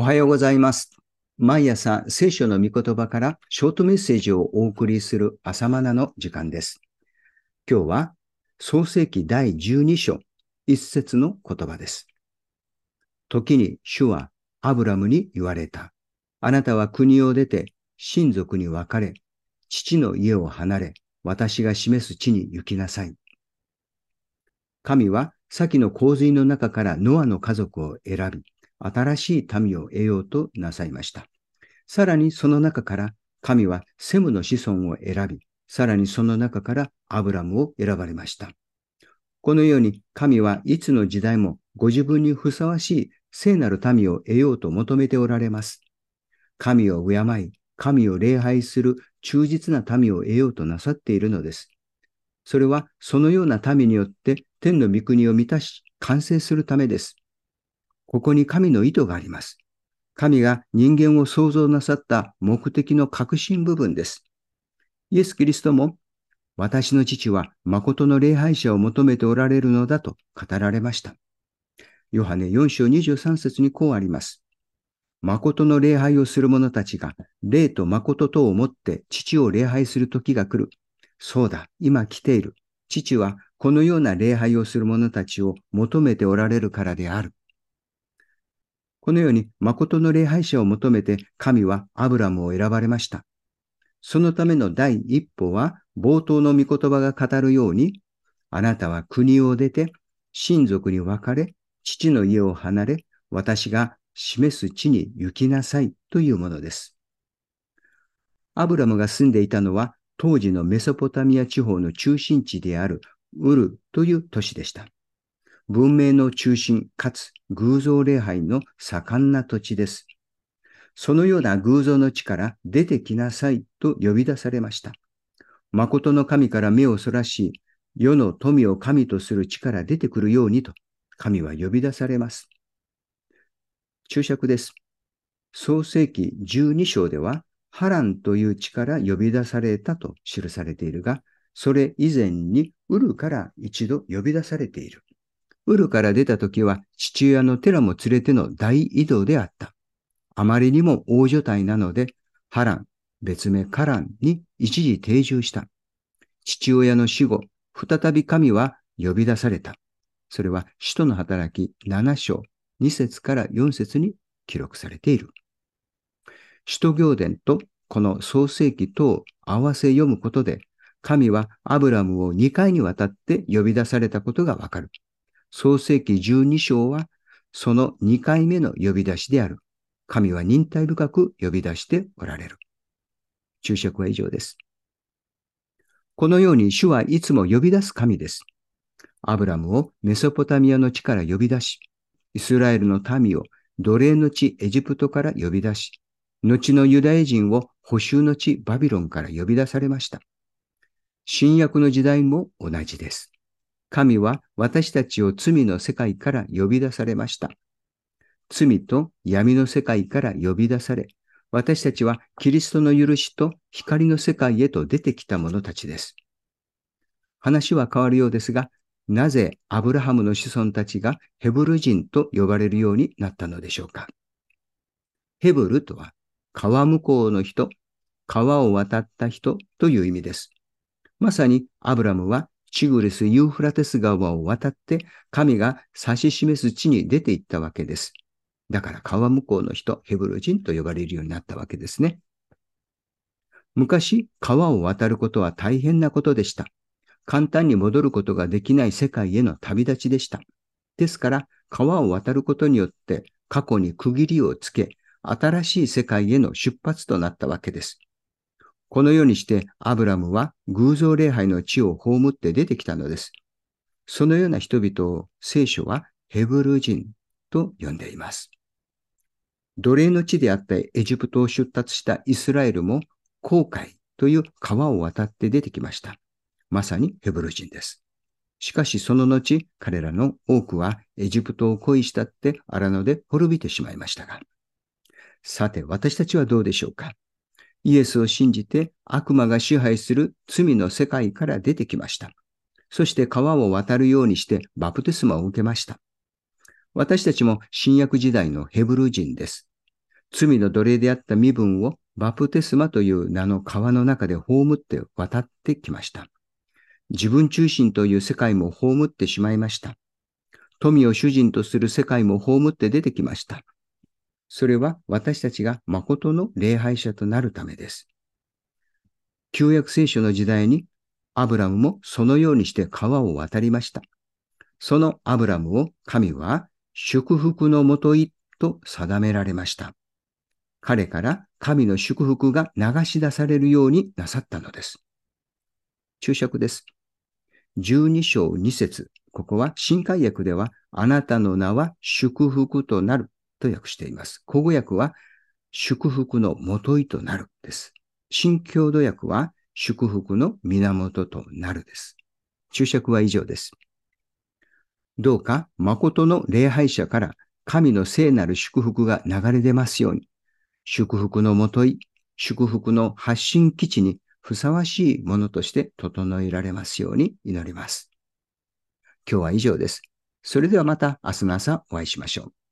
おはようございます。毎朝聖書の御言葉からショートメッセージをお送りする朝マナの時間です。今日は創世記第12章一節の言葉です。時に主はアブラムに言われた。あなたは国を出て親族に別れ、父の家を離れ、私が示す地に行きなさい。神は先の洪水の中からノアの家族を選び、新しい民を得ようとなさいました。さらにその中から神はセムの子孫を選び、さらにその中からアブラムを選ばれました。このように神はいつの時代もご自分にふさわしい聖なる民を得ようと求めておられます。神を敬い、神を礼拝する忠実な民を得ようとなさっているのです。それはそのような民によって天の御国を満たし完成するためです。ここに神の意図があります。神が人間を創造なさった目的の核心部分です。イエス・キリストも、私の父は誠の礼拝者を求めておられるのだと語られました。ヨハネ4章23節にこうあります。誠の礼拝をする者たちが、霊と誠とをもって父を礼拝する時が来る。そうだ、今来ている。父はこのような礼拝をする者たちを求めておられるからである。このように誠の礼拝者を求めて神はアブラムを選ばれました。そのための第一歩は冒頭の御言葉が語るように、あなたは国を出て親族に別れ、父の家を離れ、私が示す地に行きなさいというものです。アブラムが住んでいたのは当時のメソポタミア地方の中心地であるウルという都市でした。文明の中心かつ偶像礼拝の盛んな土地です。そのような偶像の地から出てきなさいと呼び出されました。誠の神から目をそらし、世の富を神とする地から出てくるようにと神は呼び出されます。注釈です。創世記12章では、ハランという地から呼び出されたと記されているが、それ以前にウルから一度呼び出されている。ウルから出た時は父親のテラも連れての大移動であった。あまりにも大所帯なので、ハラン、別名カランに一時定住した。父親の死後、再び神は呼び出された。それは使徒の働き7章2節から4節に記録されている。使徒行伝とこの創世記とを合わせ読むことで、神はアブラムを2回にわたって呼び出されたことがわかる。創世記12章はその2回目の呼び出しである。神は忍耐深く呼び出しておられる。注釈は以上です。このように主はいつも呼び出す神です。アブラムをメソポタミアの地から呼び出し、イスラエルの民を奴隷の地エジプトから呼び出し、後のユダヤ人を補修の地バビロンから呼び出されました。新約の時代も同じです。神は私たちを罪の世界から呼び出されました。罪と闇の世界から呼び出され、私たちはキリストの許しと光の世界へと出てきた者たちです。話は変わるようですが、なぜアブラハムの子孫たちがヘブル人と呼ばれるようになったのでしょうか。ヘブルとは川向こうの人、川を渡った人という意味です。まさにアブラムはチグレス・ユーフラテス川を渡って神が指し示す地に出て行ったわけです。だから川向こうの人、ヘブル人と呼ばれるようになったわけですね。昔、川を渡ることは大変なことでした。簡単に戻ることができない世界への旅立ちでした。ですから、川を渡ることによって過去に区切りをつけ、新しい世界への出発となったわけです。このようにしてアブラムは偶像礼拝の地を葬って出てきたのです。そのような人々を聖書はヘブル人と呼んでいます。奴隷の地であったエジプトを出立したイスラエルも航海という川を渡って出てきました。まさにヘブル人です。しかしその後、彼らの多くはエジプトを恋したって荒野で滅びてしまいましたが。さて、私たちはどうでしょうか？イエスを信じて悪魔が支配する罪の世界から出てきました。そして川を渡るようにしてバプテスマを受けました。私たちも新約時代のヘブル人です。罪の奴隷であった身分をバプテスマという名の川の中で葬って渡ってきました。自分中心という世界も葬ってしまいました。富を主人とする世界も葬って出てきました。それは私たちが誠の礼拝者となるためです。旧約聖書の時代にアブラムもそのようにして川を渡りました。そのアブラムを神は祝福のもといと定められました。彼から神の祝福が流し出されるようになさったのです。注釈です。12章2節ここは新海訳では、あなたの名は祝福となると訳しています。古語訳は、祝福のもといとなるです。新郷土訳は、祝福の源となるです。注釈は以上です。どうか誠の礼拝者から神の聖なる祝福が流れ出ますように、祝福のもとい、祝福の発信基地にふさわしいものとして整えられますように祈ります。今日は以上です。それではまた明日の朝お会いしましょう。